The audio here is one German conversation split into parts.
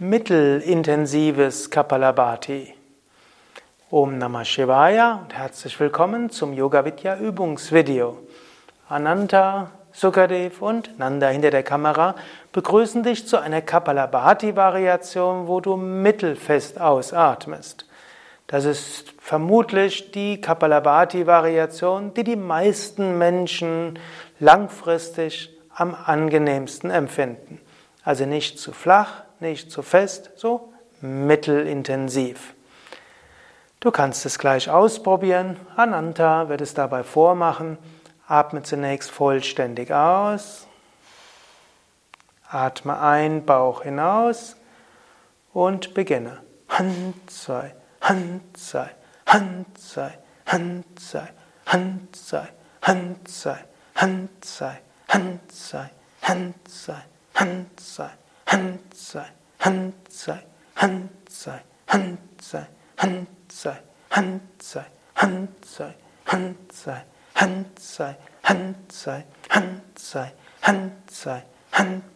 mittelintensives Kapalabhati. Om Namah Shivaya und herzlich willkommen zum Yoga Vidya Übungsvideo. Ananta, Sukadev und Nanda hinter der Kamera begrüßen dich zu einer Kapalabhati Variation, wo du mittelfest ausatmest. Das ist vermutlich die Kapalabhati Variation, die die meisten Menschen langfristig am angenehmsten empfinden. Also nicht zu flach, nicht zu fest, so mittelintensiv. Du kannst es gleich ausprobieren. Ananta wird es dabei vormachen. Atme zunächst vollständig aus. Atme ein, Bauch hinaus und beginne. Hand sei, Hand sei, Hand sei, Hand sei, Hand sei, Hand sei, Hand sei, Hand sei, Hand sei, Hand sei, Hand sei, Hand sei, Hand sei, Hand sei, Hand sei, Hand sei, Hand sei, Hand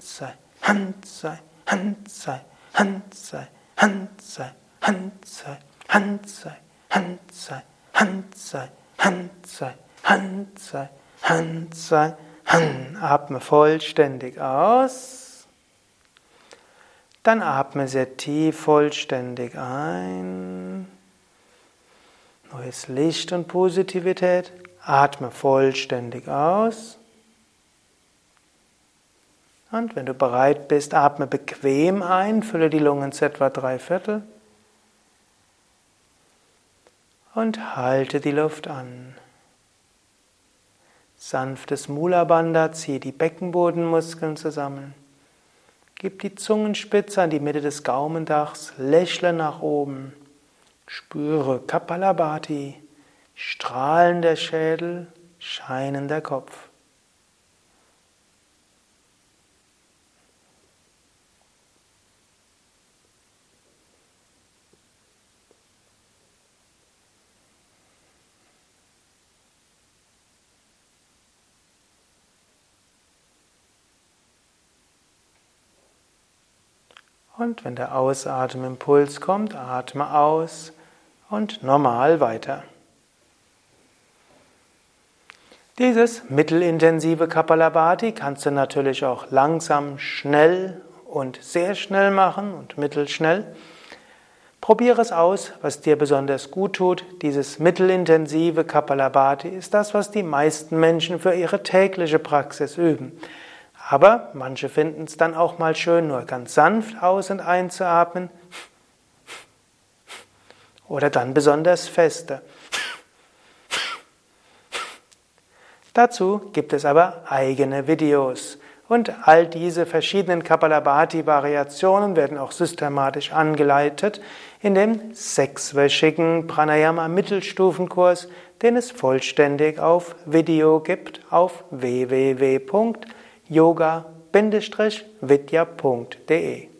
Atme vollständig aus. Dann atme sehr tief vollständig ein. Neues Licht und Positivität. Atme vollständig aus. Und wenn du bereit bist, atme bequem ein, fülle die Lungen zu etwa drei Viertel. Und halte die Luft an. Sanftes Mula Bandha, ziehe die Beckenbodenmuskeln zusammen. Gib die Zungenspitze an die Mitte des Gaumendachs, lächle nach oben. Spüre Kapalabhati, strahlender Schädel, scheinender Kopf. Und wenn der Ausatemimpuls kommt, atme aus und normal weiter. Dieses mittelintensive Kapalabhati kannst du natürlich auch langsam, schnell und sehr schnell machen und mittelschnell. Probiere es aus, was dir besonders gut tut. Dieses mittelintensive Kapalabhati ist das, was die meisten Menschen für ihre tägliche Praxis üben. Aber manche finden es dann auch mal schön, nur ganz sanft aus- und einzuatmen. Oder dann besonders feste. Dazu gibt es aber eigene Videos. Und all diese verschiedenen Kapalabhati-Variationen werden auch systematisch angeleitet in dem sechswöchigen Pranayama-Mittelstufenkurs, den es vollständig auf Video gibt auf www yoga-vidya.de